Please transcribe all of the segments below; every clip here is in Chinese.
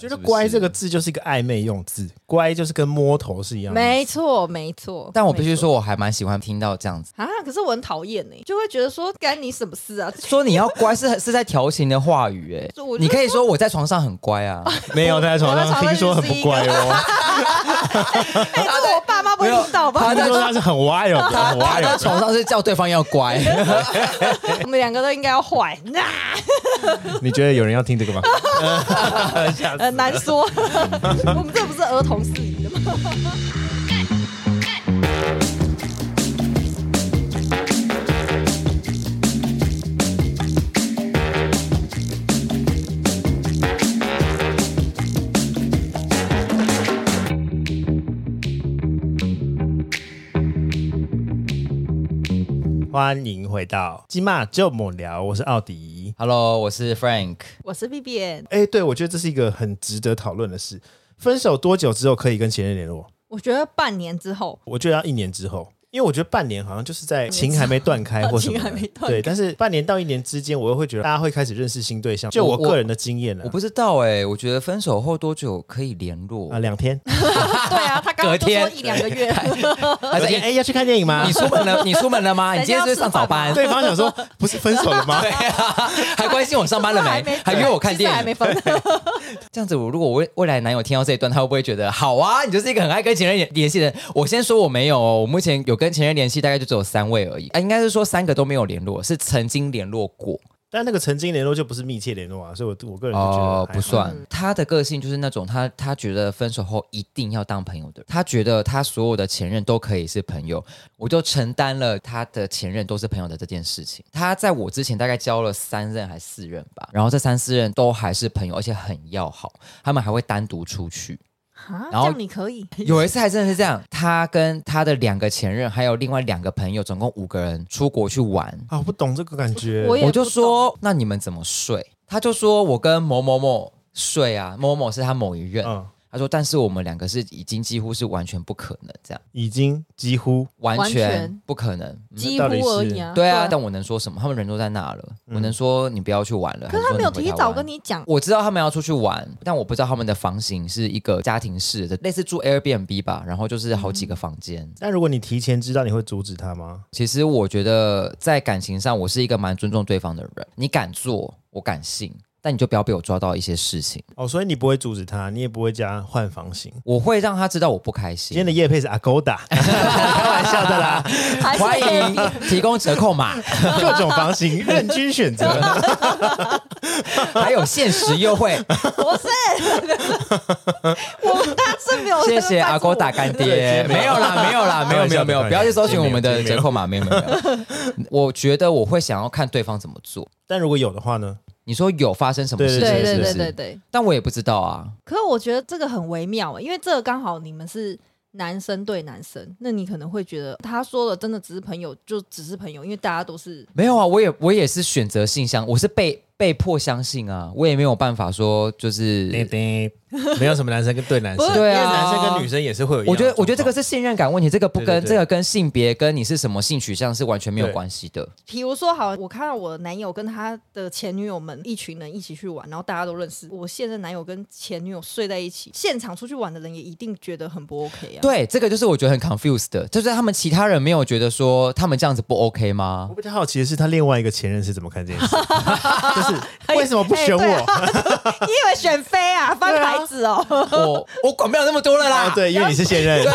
觉得“乖”这个字就是一个暧昧用字，“乖”就是跟摸头是一样的。没错，没错。但我必须说，我还蛮喜欢听到这样子啊。可是我很讨厌呢，就会觉得说干你什么事啊？说你要乖是是在调情的话语哎。你可以说我在床上很乖啊，没有他在床上听说很不乖哦。哎，这个我爸妈不知道吧？他在说他是很歪哦，他他在床上是叫对方要乖。我们两个都应该要坏。你觉得有人要听这个吗？难说。我们这不是儿童适宜的吗？欢迎回到今嘛就猛聊，我是奥迪，Hello，我是 Frank，我是 Vivian。哎，对，我觉得这是一个很值得讨论的事。分手多久之后可以跟前任联络？我觉得半年之后，我觉得要一年之后。因为我觉得半年好像就是在情还没断开 或什么，情还没断开，对，但是半年到一年之间，我又会觉得大家会开始认识新对象。就我个人的经验了，我不知道哎、欸，我觉得分手后多久可以联络啊？两天？对啊，他刚刚说一两个月。他说：“哎，要去看电影吗？你出门了？你出门了吗？你今天是上早班？”对方想说：“不是分手了吗？” 对啊，还关心我上班了没？还约我看电影？还没分。这样子，我如果我未未来男友听到这一段，他会不会觉得好啊？你就是一个很爱跟前任联系的人。我先说我没有，我目前有跟前任联系，大概。就只有三位而已，啊，应该是说三个都没有联络，是曾经联络过，但那个曾经联络就不是密切联络啊，所以我我个人就觉得，哦，不算。他的个性就是那种他他觉得分手后一定要当朋友的，他觉得他所有的前任都可以是朋友，我就承担了他的前任都是朋友的这件事情。他在我之前大概交了三任还是四任吧，然后这三四任都还是朋友，而且很要好，他们还会单独出去。然后你可以 有一次还真的是这样，他跟他的两个前任还有另外两个朋友，总共五个人出国去玩啊！我不懂这个感觉，我，我就说那你们怎么睡？他就说我跟某某某睡啊，某某某是他某一任。嗯他说：“但是我们两个是已经几乎是完全不可能这样，已经几乎完全不可能，几乎而已啊。对啊，但我能说什么？他们人都在那了，我能说你不要去玩了。可是他没有提早跟你讲。我知道他们要出去玩，但我不知道他们的房型是一个家庭式的，类似住 Airbnb 吧，然后就是好几个房间。那如果你提前知道，你会阻止他吗？其实我觉得在感情上，我是一个蛮尊重对方的人。你敢做，我敢信。”但你就不要被我抓到一些事情哦，所以你不会阻止他，你也不会加换房型，我会让他知道我不开心。今天的夜配是 Agoda，开玩笑的啦，欢迎 提供折扣码，各种房型任君选择，还有限时优惠。不是，我大是没有。谢谢 Agoda 干爹，没有啦，没有啦，没有没有没有，不要去搜寻我们的折扣码，没有没有。我觉得我会想要看对方怎么做，但如果有的话呢？你说有发生什么事情？对对对对对，但我也不知道啊。可是我觉得这个很微妙，因为这个刚好你们是男生对男生，那你可能会觉得他说的真的只是朋友，就只是朋友，因为大家都是没有啊。我也我也是选择性相，我是被被迫相信啊，我也没有办法说就是。对对没有什么男生跟对男生，对啊，男生跟女生也是会有。我觉得，我觉得这个是信任感问题，这个不跟这个跟性别跟你是什么性取向是完全没有关系的。比如说，好，我看到我的男友跟他的前女友们一群人一起去玩，然后大家都认识。我现任男友跟前女友睡在一起，现场出去玩的人也一定觉得很不 OK 啊。对，这个就是我觉得很 confused 的，就是他们其他人没有觉得说他们这样子不 OK 吗？我比较好奇的是，他另外一个前任是怎么看这件事，就是 为什么不选我？你以为选妃啊？翻牌子哦。我我管不了那么多了啦，对，因为你是现任，对，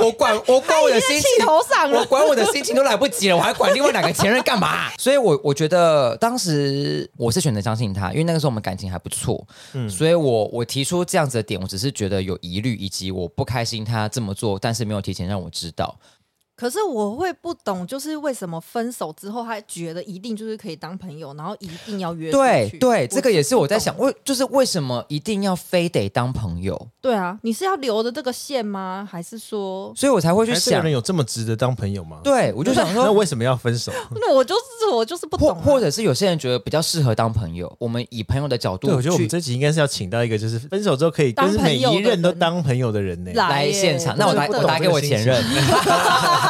我管 我管我的心情，头上我管我的心情都来不及了，我还管另外两个前任干嘛？所以我，我我觉得当时我是选择相信他，因为那个时候我们感情还不错，嗯，所以我我提出这样子的点，我只是觉得有疑虑，以及我不开心他这么做，但是没有提前让我知道。可是我会不懂，就是为什么分手之后，他觉得一定就是可以当朋友，然后一定要约出去。对对，这个也是我在想，为就是为什么一定要非得当朋友？对啊，你是要留着这个线吗？还是说？所以我才会去想，有人有这么值得当朋友吗？对，我就想 说，那为什么要分手？那我就是我就是不懂，或者是有些人觉得比较适合当朋友。我们以朋友的角度，对，我觉得我们这集应该是要请到一个就是分手之后可以跟每一任都当朋友的人呢，来现场。那我打我打给我前任。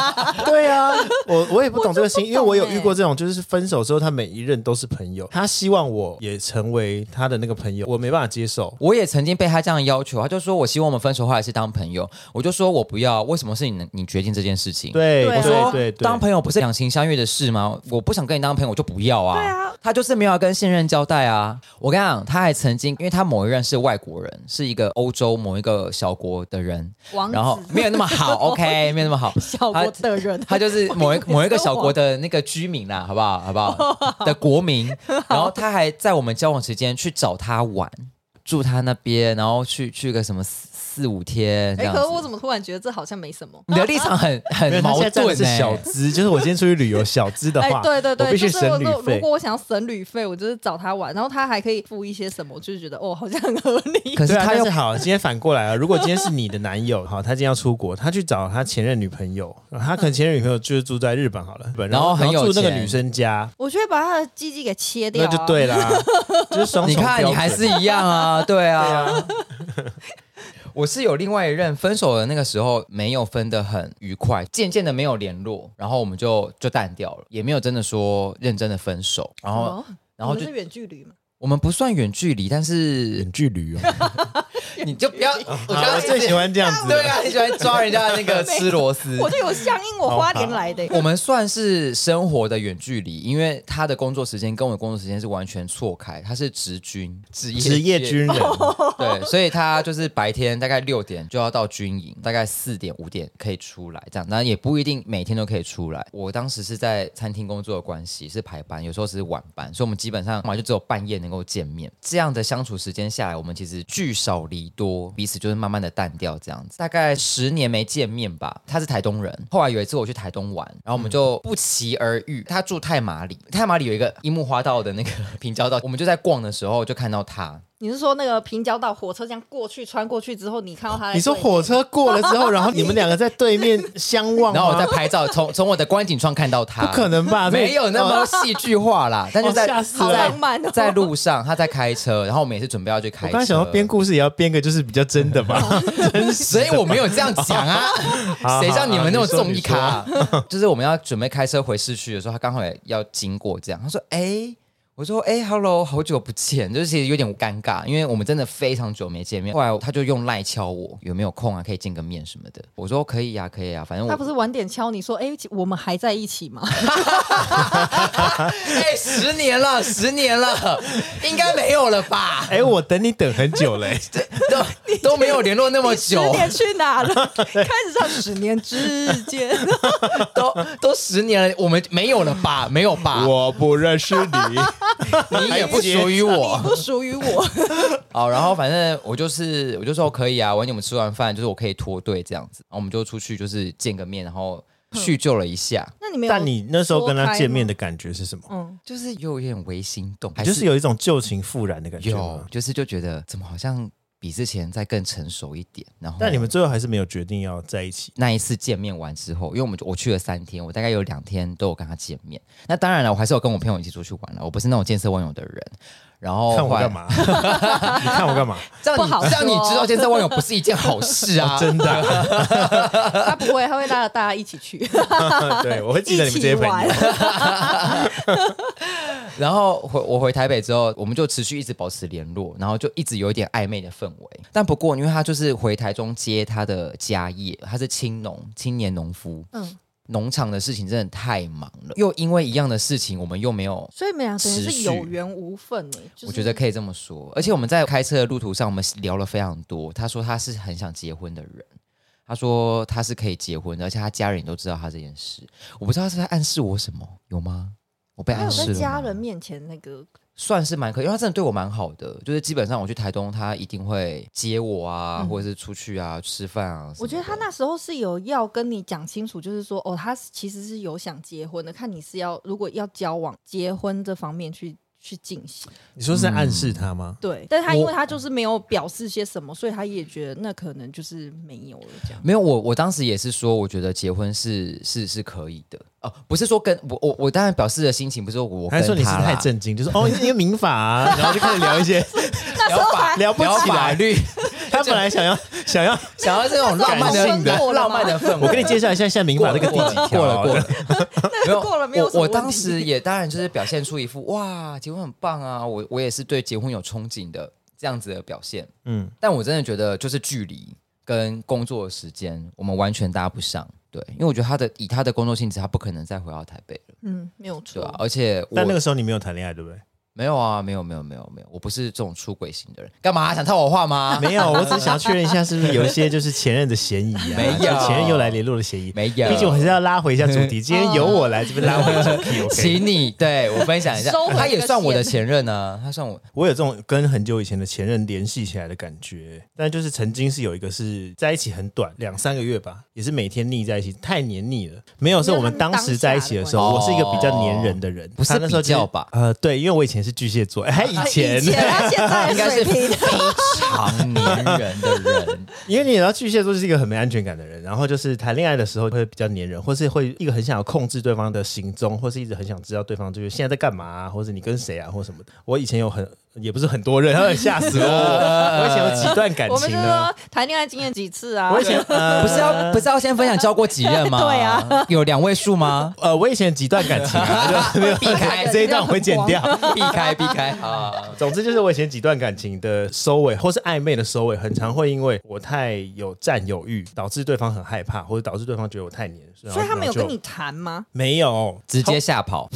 对啊，我我也不懂这个心，因为我有遇过这种，就是分手之后，他每一任都是朋友，他希望我也成为他的那个朋友，我没办法接受。我也曾经被他这样要求，他就说我希望我们分手后还是当朋友，我就说我不要，为什么是你你决定这件事情？对，我说对对，当朋友不是两情相悦的事吗？我不想跟你当朋友，我就不要啊。对啊，他就是没有要跟现任交代啊。我跟你讲，他还曾经，因为他某一任是外国人，是一个欧洲某一个小国的人，然后没有那么好，OK，没有那么好，小国的人，他，他就是某一某一个小国的那个居民啦，好不好？好不好？的国民，然后他还在我们交往时间去找他玩，住他那边，然后去去个什么。四五天，哎，可是我怎么突然觉得这好像没什么？你的立场很 很矛盾。是小资，就是我今天出去旅游，小资的话，对对对，我必须省旅费。如果我想要省旅费，我就是找他玩，然后他还可以付一些什么，我就是觉得哦，好像很合理。可是他又好，今天反过来了。如果今天是你的男友，好，他今天要出国，他去找他前任女朋友，他可能前任女朋友就是住在日本好了，本然后很有住那个女生家，我就会把他的鸡鸡给切掉，那就对了，就是双重。你看，你还是一样啊，对啊。我是有另外一任分手的那个时候没有分得很愉快，渐渐的没有联络，然后我们就就淡掉了，也没有真的说认真的分手，然后、哦、然后就是远距离嘛。我们不算远距离，但是远距离哦，你就不要，我刚刚最喜欢这样子，对啊，你喜欢抓人家的那个 吃螺丝，我就有相应我花莲来的。我们算是生活的远距离，因为他的工作时间跟我的工作时间是完全错开，他是职军，职业职业军人，对，所以他就是白天大概六点就要到军营，大概四点五点可以出来，这样，那也不一定每天都可以出来。我当时是在餐厅工作的关系，是排班，有时候是晚班，所以我们基本上嘛就只有半夜能能够见面，这样的相处时间下来，我们其实聚少离多，彼此就是慢慢的淡掉这样子。大概十年没见面吧。他是台东人，后来有一次我去台东玩，然后我们就不期而遇。他住太麻里，太麻里有一个樱木花道的那个 平交道，我们就在逛的时候就看到他。你是说那个平交道火车这样过去穿过去之后，你看到他？你说火车过了之后，然后你们两个在对面相望，然后我在拍照，从从我的观景窗看到他，不可能吧？没有那么戏剧化啦，但是在好浪漫，在路上他在开车，然后我们也是准备要去开车。我刚想要编故事也要编个就是比较真的吧，所以我没有这样讲啊，谁像你们那种综艺咖？就是我们要准备开车回市区的时候，他刚好也要经过，这样他说：“哎。”我说：“哎，Hello，好久不见，就是其实有点尴尬，因为我们真的非常久没见面。后来他就用赖敲我，有没有空啊？可以见个面什么的。我说可以呀，可以呀，反正我他不是晚点敲你说，哎，我们还在一起吗？哎，十年了，十年了，应该没有了吧？哎，我等你等很久嘞，都都没有联络那么久，十年去哪了？开始上十年之间，都都十年了，我们没有了吧？没有吧？我不认识你。” 你也不属于我，不属于我。好，然后反正我就是，我就说可以啊。晚点我们吃完饭，就是我可以脱队这样子，然后我们就出去，就是见个面，然后叙旧了一下。那你没有？但你那时候跟他见面的感觉是什么？嗯，就是有一点微心动，就是有一种旧情复燃的感觉。有，就是就觉得怎么好像。比之前再更成熟一点，然后但你们最后还是没有决定要在一起。那一次见面完之后，因为我们我去了三天，我大概有两天都有跟他见面。那当然了，我还是有跟我朋友一起出去玩了。我不是那种见色忘友的人。然后看我干嘛？你看我干嘛？这样你不好，这样你知道见色忘友不是一件好事啊！真的，他不会，他会拉着大家一起去。对，我会记得你们这些朋友。然后回我回台北之后，我们就持续一直保持联络，然后就一直有一点暧昧的氛围。但不过，因为他就是回台中接他的家业，他是青农，青年农夫。嗯，农场的事情真的太忙了，又因为一样的事情，我们又没有，所以我们俩等于是有缘无分呢。就是、我觉得可以这么说。而且我们在开车的路途上，我们聊了非常多。他说他是很想结婚的人，他说他是可以结婚的，而且他家人也都知道他这件事。我不知道他是在暗示我什么，有吗？我被暗示了。在家人面前那个算是蛮可以，因为他真的对我蛮好的，就是基本上我去台东，他一定会接我啊，嗯、或者是出去啊吃饭啊。我觉得他那时候是有要跟你讲清楚，就是说哦，他其实是有想结婚的，看你是要如果要交往结婚这方面去。去进行，你说是暗示他吗？嗯、对，但是他因为他就是没有表示些什么，所以他也觉得那可能就是没有了这样。没有，我我当时也是说，我觉得结婚是是是可以的哦，不是说跟我我我当然表示的心情不是说我跟他，还说你是太震惊，就是哦，因为民法啊，然后就开始聊一些 聊法聊不起来法律。他本来想要 想要想要这种浪漫的感性的浪漫的氛围。我跟你介绍一下，现在民法这个第几条？过了 过了。没有过了没有我？当时也当然就是表现出一副哇，结婚很棒啊，我我也是对结婚有憧憬的这样子的表现。嗯，但我真的觉得就是距离跟工作时间，我们完全搭不上。对，因为我觉得他的以他的工作性质，他不可能再回到台北了。嗯，没有错。而且，但那个时候你没有谈恋爱，对不对？没有啊，没有没有没有没有，我不是这种出轨型的人。干嘛想套我话吗？没有，我只是想要确认一下，是不是有一些就是前任的嫌疑啊？没有，前任又来联络的嫌疑。没有，毕竟我还是要拉回一下主题。今天由我来这边拉回 主题，请你对我分享一下。他也算我的前任呢，他算我。我有这种跟很久以前的前任联系起来的感觉，但就是曾经是有一个是在一起很短，两三个月吧，也是每天腻在一起，太黏腻了。没有，是我们当时在一起的时候，我是一个比较黏人的人，不是那时候叫吧？呃，对，因为我以前是巨蟹座。以前，以前他现在 应该是非常黏人的人，因为你知道巨蟹座是一个很没安全感的人，然后就是谈恋爱的时候会比较黏人，或是会一个很想要控制对方的行踪，或是一直很想知道对方就是现在在干嘛啊，或者你跟谁啊，或什么的。我以前有很。也不是很多人，他会吓死我。我以前有几段感情呢？我们就说谈恋爱经验几次啊？我以前 不是要不是要先分享交过几任吗？对啊，有两位数吗？呃，我以前几段感情啊，没有避开这一段我会剪掉，避开避开啊。总之就是我以前几段感情的收尾，或是暧昧的收尾，很常会因为我太有占有欲，导致对方很害怕，或者导致对方觉得我太黏。所以他没有跟你谈吗？没有，直接吓跑。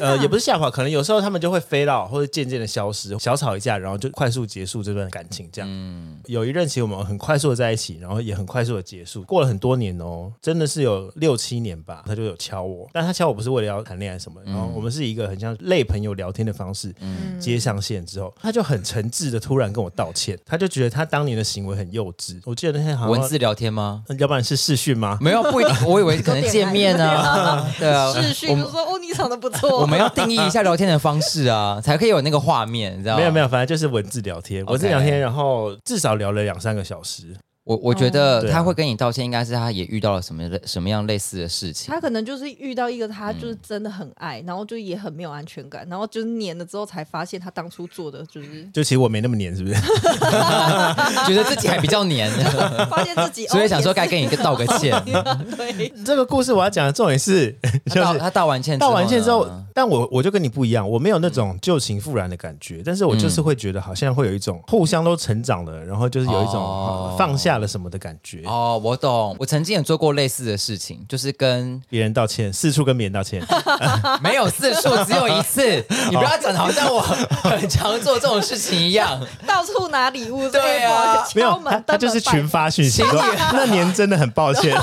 呃，也不是吓跑，可能有时候他们就会飞到，或者渐渐的消失，小吵一架，然后就快速结束这段感情。这样，嗯、有一任其实我们很快速的在一起，然后也很快速的结束。过了很多年哦，真的是有六七年吧，他就有敲我，但他敲我不是为了要谈恋爱什么，然后我们是一个很像类朋友聊天的方式，嗯、接上线之后，他就很诚挚的突然跟我道歉，他就觉得他当年的行为很幼稚。我记得那天好像文字聊天吗？要不然是视讯吗？没有，不一定，我以为可能见面啊，对啊，视讯就说哦，你长得不错，我们要定义一下。聊天的方式啊，才可以有那个画面，你知道吗？没有没有，反正就是文字聊天，文字聊天，然后至少聊了两三个小时。我我觉得他会跟你道歉，应该是他也遇到了什么类什么样类似的事情。他可能就是遇到一个他就是真的很爱，然后就也很没有安全感，然后就是黏了之后才发现他当初做的就是，就其实我没那么黏，是不是？觉得自己还比较黏，发现自己，所以想说该跟你道个歉。对，这个故事我要讲的重点是，就是他道完歉，道完歉之后，但我我就跟你不一样，我没有那种旧情复燃的感觉，但是我就是会觉得好像会有一种互相都成长了，然后就是有一种放下。了什么的感觉哦，我懂。我曾经也做过类似的事情，就是跟别人道歉，四处跟别人道歉，没有四处，只有一次。你不要讲的好像我很常做这种事情一样，到处拿礼物。对啊，没有，他就是群发讯息说，那年真的很抱歉。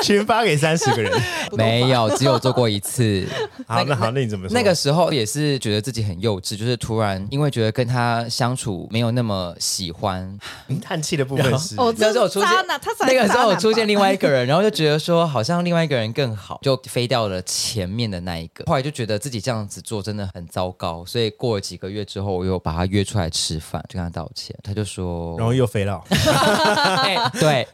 群发给三十个人，没有，只有做过一次。好，那好，那你怎么说？那个时候也是觉得自己很幼稚，就是突然因为觉得跟他相处没有那么喜欢，叹气的部分是哦，那时候出现那个时候出现另外一个人，然后就觉得说好像另外一个人更好，就飞掉了前面的那一个。后来就觉得自己这样子做真的很糟糕，所以过了几个月之后，我又把他约出来吃饭，就跟他道歉。他就说，然后又飞了。对，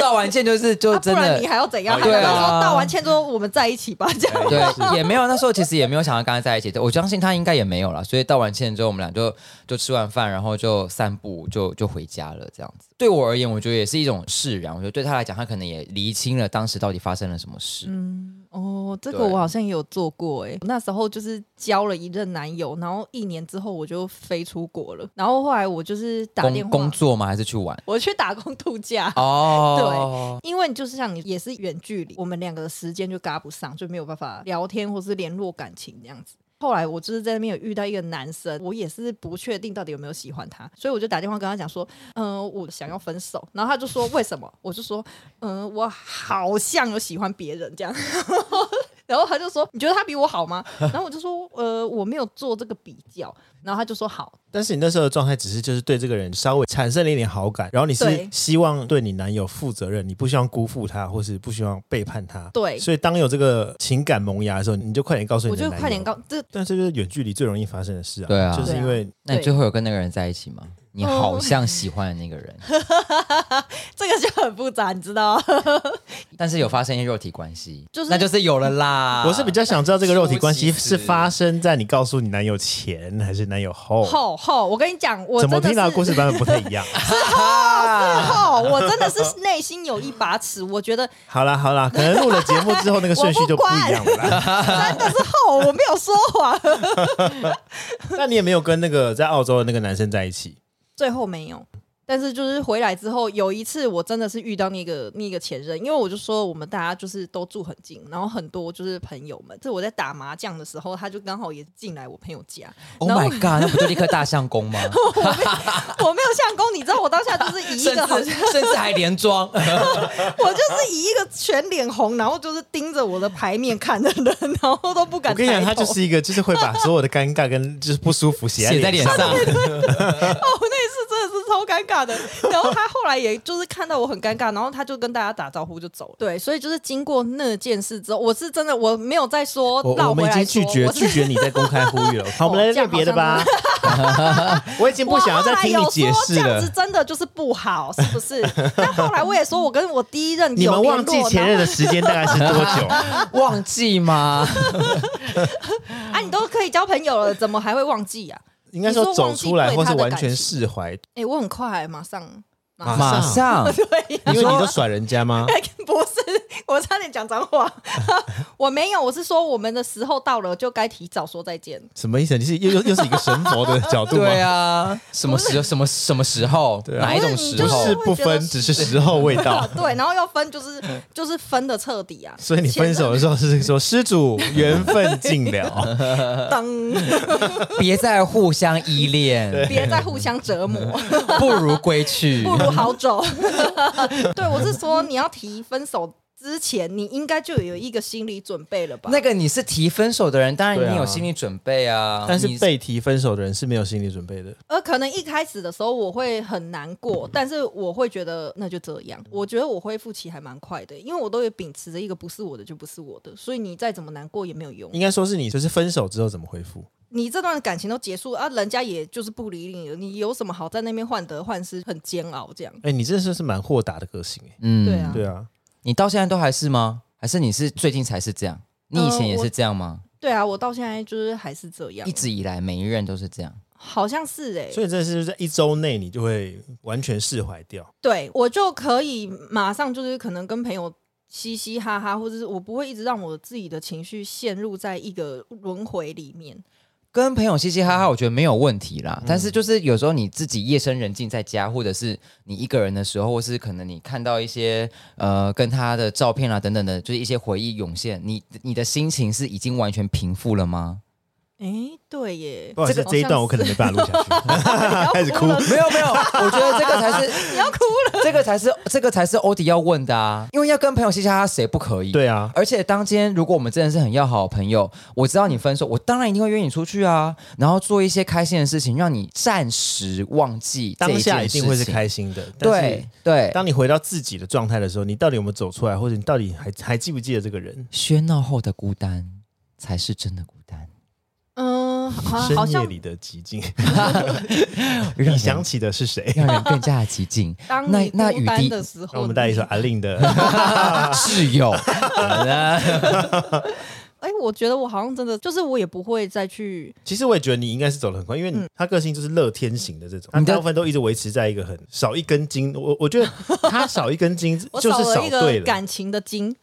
道完歉就是就真的。你还要怎样？对啊，道完歉之后我们在一起吧，这样。对，也没有那时候其实也没有想要跟他在一起，我相信他应该也没有了。所以道完歉之后，我们俩就就吃完饭，然后就散步，就就回家了，这样子。对我而言，我觉得也是一种释然。我觉得对他来讲，他可能也厘清了当时到底发生了什么事。嗯，哦，这个我好像也有做过哎。那时候就是交了一任男友，然后一年之后我就飞出国了。然后后来我就是打电话工作吗？还是去玩？我去打工度假。哦，对，因为就是像你也是远距离，我们两个的时间就嘎不上，就没有办法聊天或是联络感情这样子。后来我就是在那边有遇到一个男生，我也是不确定到底有没有喜欢他，所以我就打电话跟他讲说，嗯、我想要分手。然后他就说为什么？我就说，嗯、我好像有喜欢别人这样。然后他就说：“你觉得他比我好吗？” 然后我就说：“呃，我没有做这个比较。”然后他就说：“好。”但是你那时候的状态只是就是对这个人稍微产生了一点好感，然后你是希望对你男友负责任，你不希望辜负他，或是不希望背叛他。对。所以当有这个情感萌芽的时候，你就快点告诉你。我就快点告这，但是就是远距离最容易发生的事啊。对啊。就是因为、啊、那你最后有跟那个人在一起吗？你好像喜欢的那个人，这个就很复杂，你知道？但是有发生一些肉体关系，就是那就是有了啦。我是比较想知道这个肉体关系是发生在你告诉你男友前还是男友后？后后，我跟你讲，我怎么听到的故事版本不太一样？是后，我真的是内心有一把尺，我觉得好啦好啦，可能录了节目之后那个顺序就不一样了。真的是后，我没有说谎。那你也没有跟那个在澳洲的那个男生在一起？最后没有。但是就是回来之后，有一次我真的是遇到那个那个前任，因为我就说我们大家就是都住很近，然后很多就是朋友们。这我在打麻将的时候，他就刚好也进来我朋友家。Oh my god！那不就立刻大相公吗？我没有，我没有相公，你知道我当下就是以一个好像甚至还连装，我就是以一个全脸红，然后就是盯着我的牌面看的人，然后都不敢。我跟你讲，他就是一个就是会把所有的尴尬跟就是不舒服写在脸上。对对对哦，那超尴尬。的，然后他后来也就是看到我很尴尬，然后他就跟大家打招呼就走了。对，所以就是经过那件事之后，我是真的我没有再说，说我，我们已经拒绝拒绝你在公开呼吁了。好，我们来练别的吧。我已经不想要再听你解释了。这样子真的就是不好，是不是？但后来我也说，我跟我第一任 你们忘记前任的时间大概是多久？忘记吗？啊，你都可以交朋友了，怎么还会忘记啊？应该说走出来，或是完全释怀。哎、欸，我很快，马上，马上，马上 对，因为你都甩人家吗？不是。我差点讲脏话，我没有，我是说我们的时候到了，就该提早说再见。什么意思？你是又又又是一个神佛的角度吗？对啊，什么时什么什么时候？对啊、哪一种时候？是不分，只是时候未到。对，然后要分就是就是分的彻底啊。所以你分手的时候是说施主缘分尽了，当别再互相依恋，别再互相折磨，不如归去，不如好走。对，我是说你要提分手。之前你应该就有一个心理准备了吧？那个你是提分手的人，当然你有心理准备啊。啊但是被提分手的人是没有心理准备的。而可能一开始的时候我会很难过，但是我会觉得那就这样。我觉得我恢复期还蛮快的，因为我都有秉持着一个不是我的就不是我的，所以你再怎么难过也没有用。应该说是你就是分手之后怎么恢复？你这段感情都结束啊，人家也就是不理你了，你有什么好在那边患得患失，很煎熬这样？哎、欸，你这是是蛮豁达的个性哎、欸。嗯，对啊，对啊。你到现在都还是吗？还是你是最近才是这样？你以前也是这样吗？呃、对啊，我到现在就是还是这样，一直以来每一任都是这样，好像是哎、欸。所以这是在一周内你就会完全释怀掉？对，我就可以马上就是可能跟朋友嘻嘻哈哈，或者是我不会一直让我自己的情绪陷入在一个轮回里面。跟朋友嘻嘻哈哈，我觉得没有问题啦。嗯、但是就是有时候你自己夜深人静在家，或者是你一个人的时候，或是可能你看到一些呃跟他的照片啊等等的，就是一些回忆涌现，你你的心情是已经完全平复了吗？哎，对耶，不好意思，这一段我可能没办法录下去，开始哭。没有没有，我觉得这个才是 你要哭了，这个才是这个才是欧迪要问的啊，因为要跟朋友嘻嘻哈哈，谁不可以？对啊，而且当今天如果我们真的是很要好的朋友，我知道你分手，我当然一定会约你出去啊，然后做一些开心的事情，让你暂时忘记当下一定会是开心的。对对，当你回到自己的状态的时候，你到底有没有走出来，或者你到底还还记不记得这个人？喧闹后的孤单才是真的孤单。嗯，好深夜里的寂静，你想起的是谁？让人更加的寂静。那那雨滴的时候，让我们带一首阿令的 室友。哎，我觉得我好像真的就是我也不会再去。其实我也觉得你应该是走的很快，因为你他个性就是乐天型的这种，他大部分都一直维持在一个很少一根筋。我我觉得他少一根筋就是少对了感情的筋。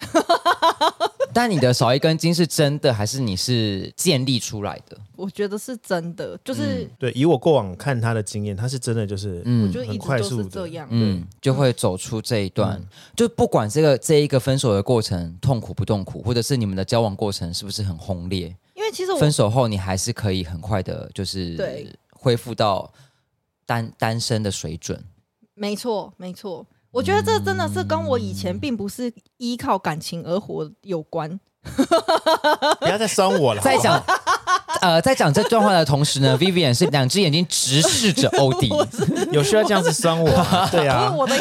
但你的少一根筋是真的，还是你是建立出来的？我觉得是真的，就是、嗯、对。以我过往看他的经验，他是真的就是，嗯，我觉得很快速这样，嗯，就会走出这一段。嗯、就不管这个这一个分手的过程痛苦不痛苦，或者是你们的交往过程是不是很轰烈？因为其实我分手后你还是可以很快的，就是对恢复到单单身的水准。没错，没错。我觉得这真的是跟我以前并不是依靠感情而活有关。不要再酸我了。在讲 呃，在讲这段话的同时呢，Vivian 是两只眼睛直视着 欧弟，有需要这样子酸我吗？对啊，我的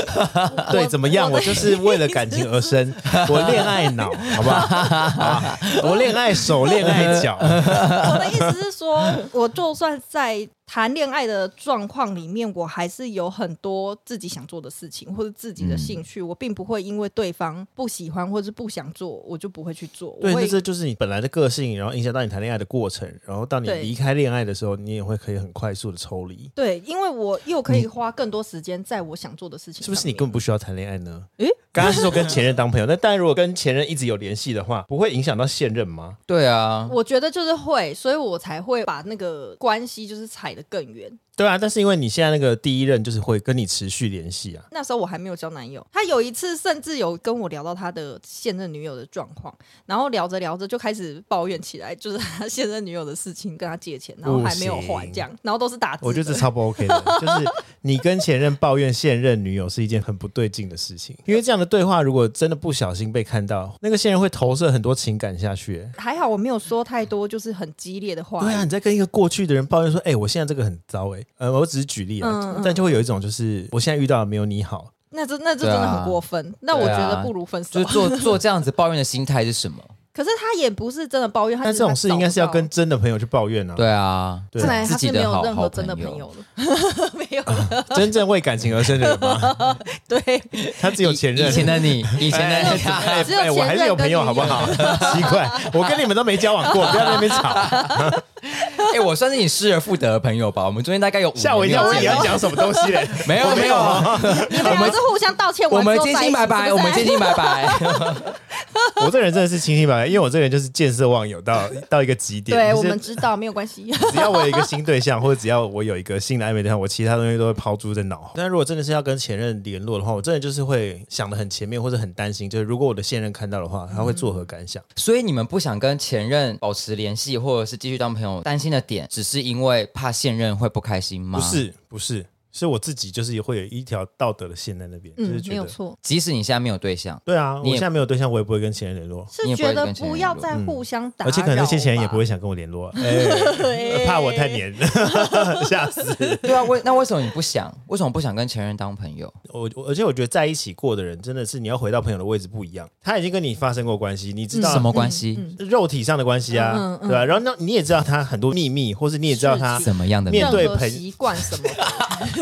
对怎么样？我就是为了感情而生，我恋爱脑，好不好？我恋爱手，恋爱脚。我的意思是说，我就算在。谈恋爱的状况里面，我还是有很多自己想做的事情，或者自己的兴趣，嗯、我并不会因为对方不喜欢或者是不想做，我就不会去做。对，那这就是你本来的个性，然后影响到你谈恋爱的过程，然后当你离开恋爱的时候，你也会可以很快速的抽离。对，因为我又可以花更多时间在我想做的事情。是不是你根本不需要谈恋爱呢？诶，刚刚是说跟前任当朋友，那 但如果跟前任一直有联系的话，不会影响到现任吗？对啊，我觉得就是会，所以我才会把那个关系就是踩更远。对啊，但是因为你现在那个第一任就是会跟你持续联系啊。那时候我还没有交男友，他有一次甚至有跟我聊到他的现任女友的状况，然后聊着聊着就开始抱怨起来，就是他现任女友的事情，跟他借钱，然后还没有还这样，然后都是打字。我觉得这超不 OK 的，就是你跟前任抱怨现任女友是一件很不对劲的事情，因为这样的对话如果真的不小心被看到，那个现任会投射很多情感下去。还好我没有说太多，就是很激烈的话。对啊，你在跟一个过去的人抱怨说：“哎、欸，我现在这个很糟。”哎，呃，我只是举例啊，但就会有一种就是我现在遇到的没有你好，那这那这真的很过分。啊、那我觉得不如分手。啊、就做做这样子抱怨的心态是什么？可是他也不是真的抱怨，他但这种事应该是要跟真的朋友去抱怨呢、啊。对啊，看来他是没有任何真的朋友了，没有了。真正为感情而生的人吗？对，他只有前任。以前的你，以前的你，哎，哎，我还是有朋友，好不好？奇怪，我跟你们都没交往过，不要在那边吵。哎，我算是你失而复得的朋友吧？我们中间大概有吓我一跳，你要讲什么东西嘞？没有，没有，我们是互相道歉，我们清清白白，我们清清白白。我这人真的是清清白白，因为我这个人就是见色忘友到到一个极点。对，我们知道没有关系。只要我有一个新对象，或者只要我有一个新的暧昧对象，我其他东西都会抛诸在脑后。但如果真的是要跟前任联络的话，我真的就是会想的很前面，或者很担心，就是如果我的现任看到的话，他会作何感想？所以你们不想跟前任保持联系，或者是继续当朋友，担心的点只是因为怕现任会不开心吗？不是，不是。是我自己，就是会有一条道德的线在那边，嗯，就是觉得没有错。即使你现在没有对象，对啊，我现在没有对象，我也不会跟前任联络。是觉得不要再互相打扰，而且可能那些前任也不会想跟我联络，哎，怕我太黏，吓死。对啊，为那为什么你不想？为什么不想跟前任当朋友？我而且我觉得在一起过的人，真的是你要回到朋友的位置不一样。他已经跟你发生过关系，你知道什么关系？肉体上的关系啊，对吧？然后那你也知道他很多秘密，或是你也知道他什么样的面对朋习惯什么。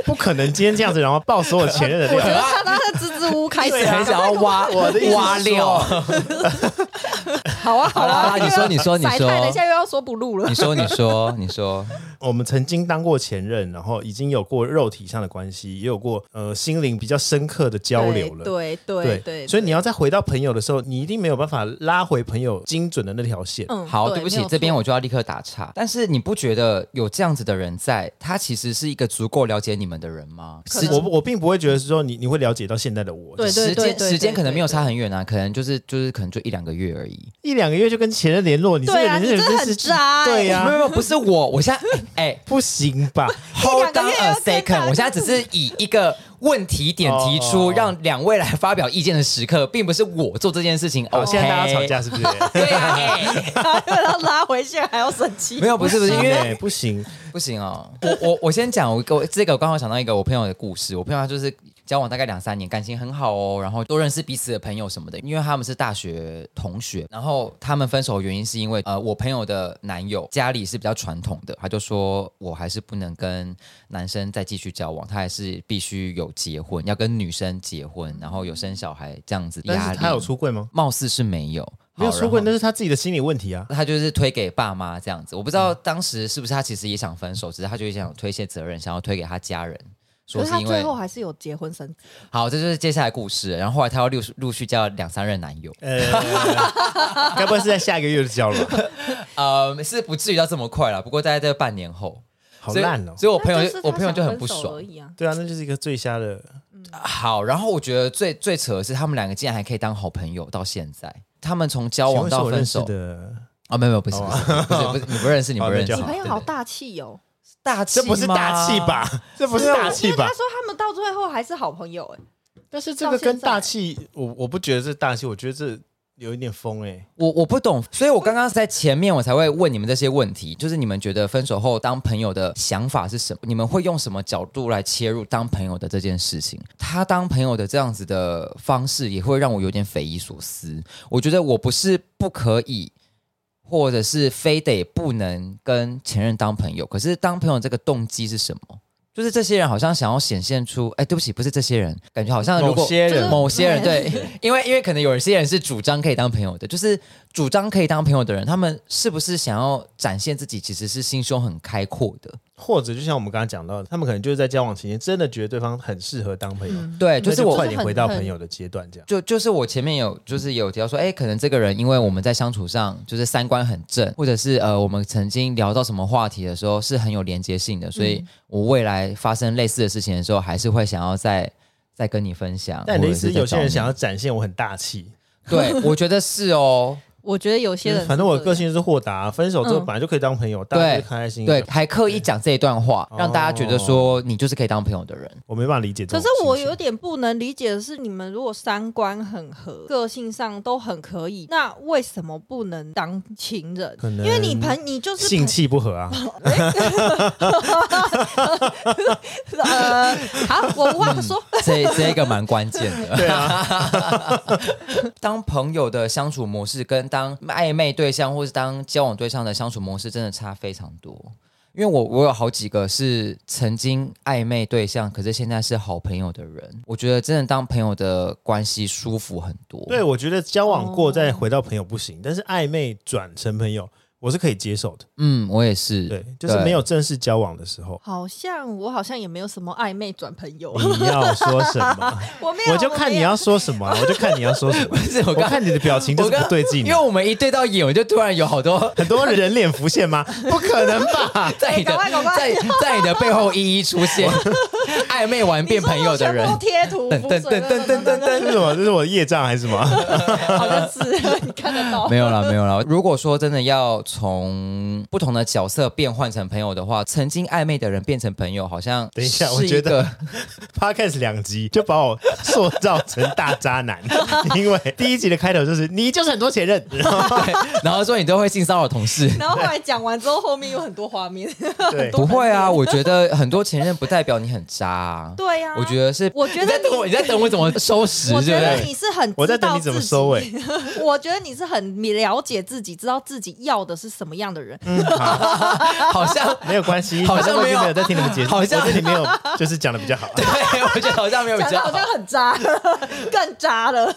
不可能今天这样子，然后爆所有前任的料。我觉得他他支支吾吾开始很想要挖我的挖料。好啊好啊，你说你说你说，等一下又要说不录了。你说你说你说，我们曾经当过前任，然后已经有过肉体上的关系，也有过呃心灵比较深刻的交流了。对对对，所以你要再回到朋友的时候，你一定没有办法拉回朋友精准的那条线。嗯，好，对不起，这边我就要立刻打岔。但是你不觉得有这样子的人在，他其实是一个足够了解你们的人吗？我我并不会觉得是说你你会了解到现在的我。对对对，时间可能没有差很远啊，可能就是就是可能就一两个月而已。一两个月就跟前任联络，你这个人真的很渣。对呀，没有没有，不是我，我现在哎，不行吧？Hold on a second，我现在只是以一个问题点提出，让两位来发表意见的时刻，并不是我做这件事情。哦，现在大家吵架是不是？对呀，要拉回线还要生气？没有，不是不是，因为 不行不行哦。我我我先讲，我我这个我刚好想到一个我朋友的故事，我朋友他就是。交往大概两三年，感情很好哦，然后都认识彼此的朋友什么的，因为他们是大学同学。然后他们分手的原因是因为，呃，我朋友的男友家里是比较传统的，他就说我还是不能跟男生再继续交往，他还是必须有结婚，要跟女生结婚，然后有生小孩这样子压力。但是他有出柜吗？貌似是没有，没有出柜，那是他自己的心理问题啊。他就是推给爸妈这样子，我不知道当时是不是他其实也想分手，只是他就想推卸责任，想要推给他家人。可是他最后还是有结婚生子。好，这就是接下来故事。然后后来他要陆续陆续交两三任男友，呃，该不会是在下一个月就交了吧？呃，是不至于到这么快了。不过大概在半年后，好烂哦。所以我朋友我朋友就很不爽而已啊。对啊，那就是一个最瞎的。好，然后我觉得最最扯的是，他们两个竟然还可以当好朋友到现在。他们从交往到分手的啊，没有没有，不是不是不是，你不认识，你不认识。你朋友好大气哦。大气？这不是大气吧？这不是大气吧？他说他们到最后还是好朋友哎。但是这个跟大气，我我不觉得是大气，我觉得这有一点疯哎。我我不懂，所以我刚刚在前面我才会问你们这些问题，就是你们觉得分手后当朋友的想法是什么？你们会用什么角度来切入当朋友的这件事情？他当朋友的这样子的方式，也会让我有点匪夷所思。我觉得我不是不可以。或者是非得不能跟前任当朋友。可是当朋友这个动机是什么？就是这些人好像想要显现出，哎，对不起，不是这些人，感觉好像如果某些人，某些人对，因为因为可能有一些人是主张可以当朋友的，就是主张可以当朋友的人，他们是不是想要展现自己其实是心胸很开阔的？或者就像我们刚刚讲到的，他们可能就是在交往期间真的觉得对方很适合当朋友，嗯、对，就是我快点回到朋友的阶段，这样。就就是我前面有就是有提到说，哎，可能这个人因为我们在相处上就是三观很正，或者是呃我们曾经聊到什么话题的时候是很有连接性的，所以我未来发生类似的事情的时候，还是会想要再再跟你分享。但类似有些人想要展现我很大气，对，我觉得是哦。我觉得有些人，反正我的个性是豁达，分手之后本来就可以当朋友，大家开开心心。对，还刻意讲这一段话，让大家觉得说你就是可以当朋友的人。我没办法理解。可是我有点不能理解的是，你们如果三观很合，个性上都很可以，那为什么不能当情人？因为你朋你就是性气不合啊。呃，好，我无话说。这这个蛮关键的。对啊。当朋友的相处模式跟当暧昧对象或是当交往对象的相处模式真的差非常多，因为我我有好几个是曾经暧昧对象，可是现在是好朋友的人，我觉得真的当朋友的关系舒服很多。对，我觉得交往过再回到朋友不行，但是暧昧转成朋友。我是可以接受的，嗯，我也是，对，就是没有正式交往的时候，好像我好像也没有什么暧昧转朋友。你要说什么？我没有，我就看你要说什么，我就看你要说什么。我看你的表情就是不对劲，因为我们一对到眼，我就突然有好多很多人脸浮现吗？不可能吧，在你的在在你的背后一一出现，暧昧完变朋友的人，贴图，等等等等等等，这是什么？这是我的业障还是什么？好像是，你看得到？没有了，没有了。如果说真的要。从不同的角色变换成朋友的话，曾经暧昧的人变成朋友，好像等一下，我觉得 Podcast 两集就把我塑造成大渣男，因为第一集的开头就是你就是很多前任，然后，对，然后说你都会性骚扰同事，然后后来讲完之后，后面有很多画面，对，不会啊，我觉得很多前任不代表你很渣啊，对呀，我觉得是，我觉得你你在等我怎么收拾，我觉得你是很，我在等你怎么收尾，我觉得你是很了解自己，知道自己要的是什么样的人。嗯，好像没有关系，好像没有在听你们解释，好像这里没有，就是讲的比较好。对，我觉得好像没有比较好，好像很渣，更渣了。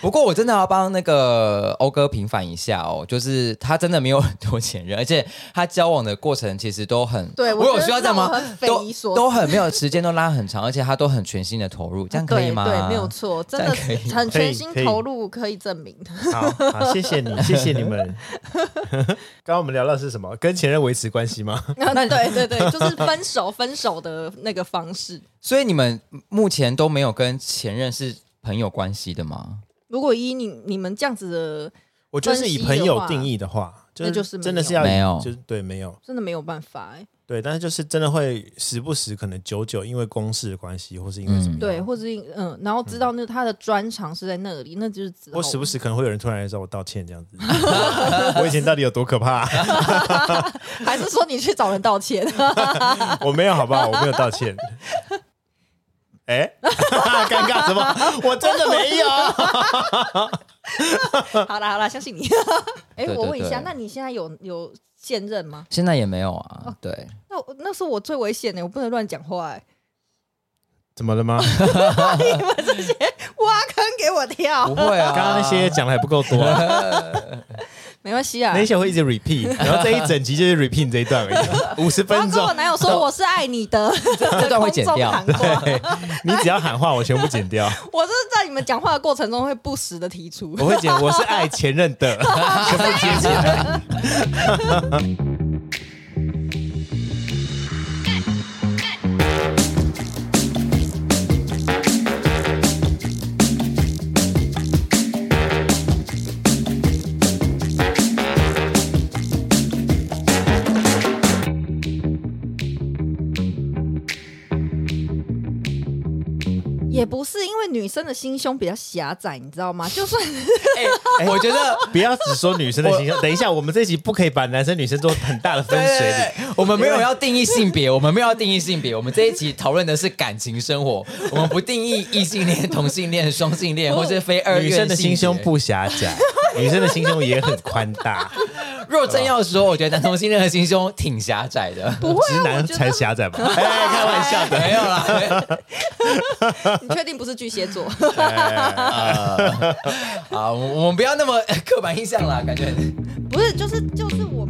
不过我真的要帮那个欧哥平反一下哦，就是他真的没有很多前任，而且他交往的过程其实都很，对我有需要这样吗？很都都很没有时间都拉很长，而且他都很全心的投入，这样可以吗？对，没有错，真的很全心投入，可以证明。好，好，谢谢你，谢谢你们。刚刚我们聊到是什么？跟前任维持关系吗？那 对对对，就是分手分手的那个方式。所以你们目前都没有跟前任是朋友关系的吗？如果以你你们这样子的，我觉得是以朋友定义的话，那就是真的是要没有，就是对没有，真的没有办法哎。对，但是就是真的会时不时可能久久因为公事的关系，或是因为什么，对，或是因嗯，然后知道那他的专长是在那里，那就是我时不时可能会有人突然来找我道歉这样子。我以前到底有多可怕？还是说你去找人道歉？我没有，好不好？我没有道歉。哎，尴尬什么？我真的没有。好了好了，相信你。哎，我问一下，那你现在有有现任吗？现在也没有啊。对，那那是我最危险的，我不能乱讲话。哎，怎么了吗？你们这些挖坑给我跳。不会啊，刚刚那些讲的还不够多。没关系啊，那些会一直 repeat，然后这一整集就是 repeat 这一段而已，五十分钟。跟我男友说我是爱你的，这段会剪掉。对，你只要喊话，我全部剪掉。我是在你们讲话的过程中会不时的提出，我会剪，我是爱前任的，全部接起来。女生的心胸比较狭窄，你知道吗？就算，我觉得不要只说女生的心胸。等一下，我们这一集不可以把男生女生做很大的分水岭。我们没有要定义性别，我们没有要定义性别。我们这一集讨论的是感情生活，我们不定义异性恋、同性恋、双性恋或是非二性。女生的心胸不狭窄，女生的心胸也很宽大。若真要说，我觉得男同性恋的心胸挺狭窄的。不会、啊，直男才狭窄吧？哎，开玩笑的，没有啦。你确定不是巨蟹座？啊，我们不要那么刻板印象啦，感觉不是，就是就是我。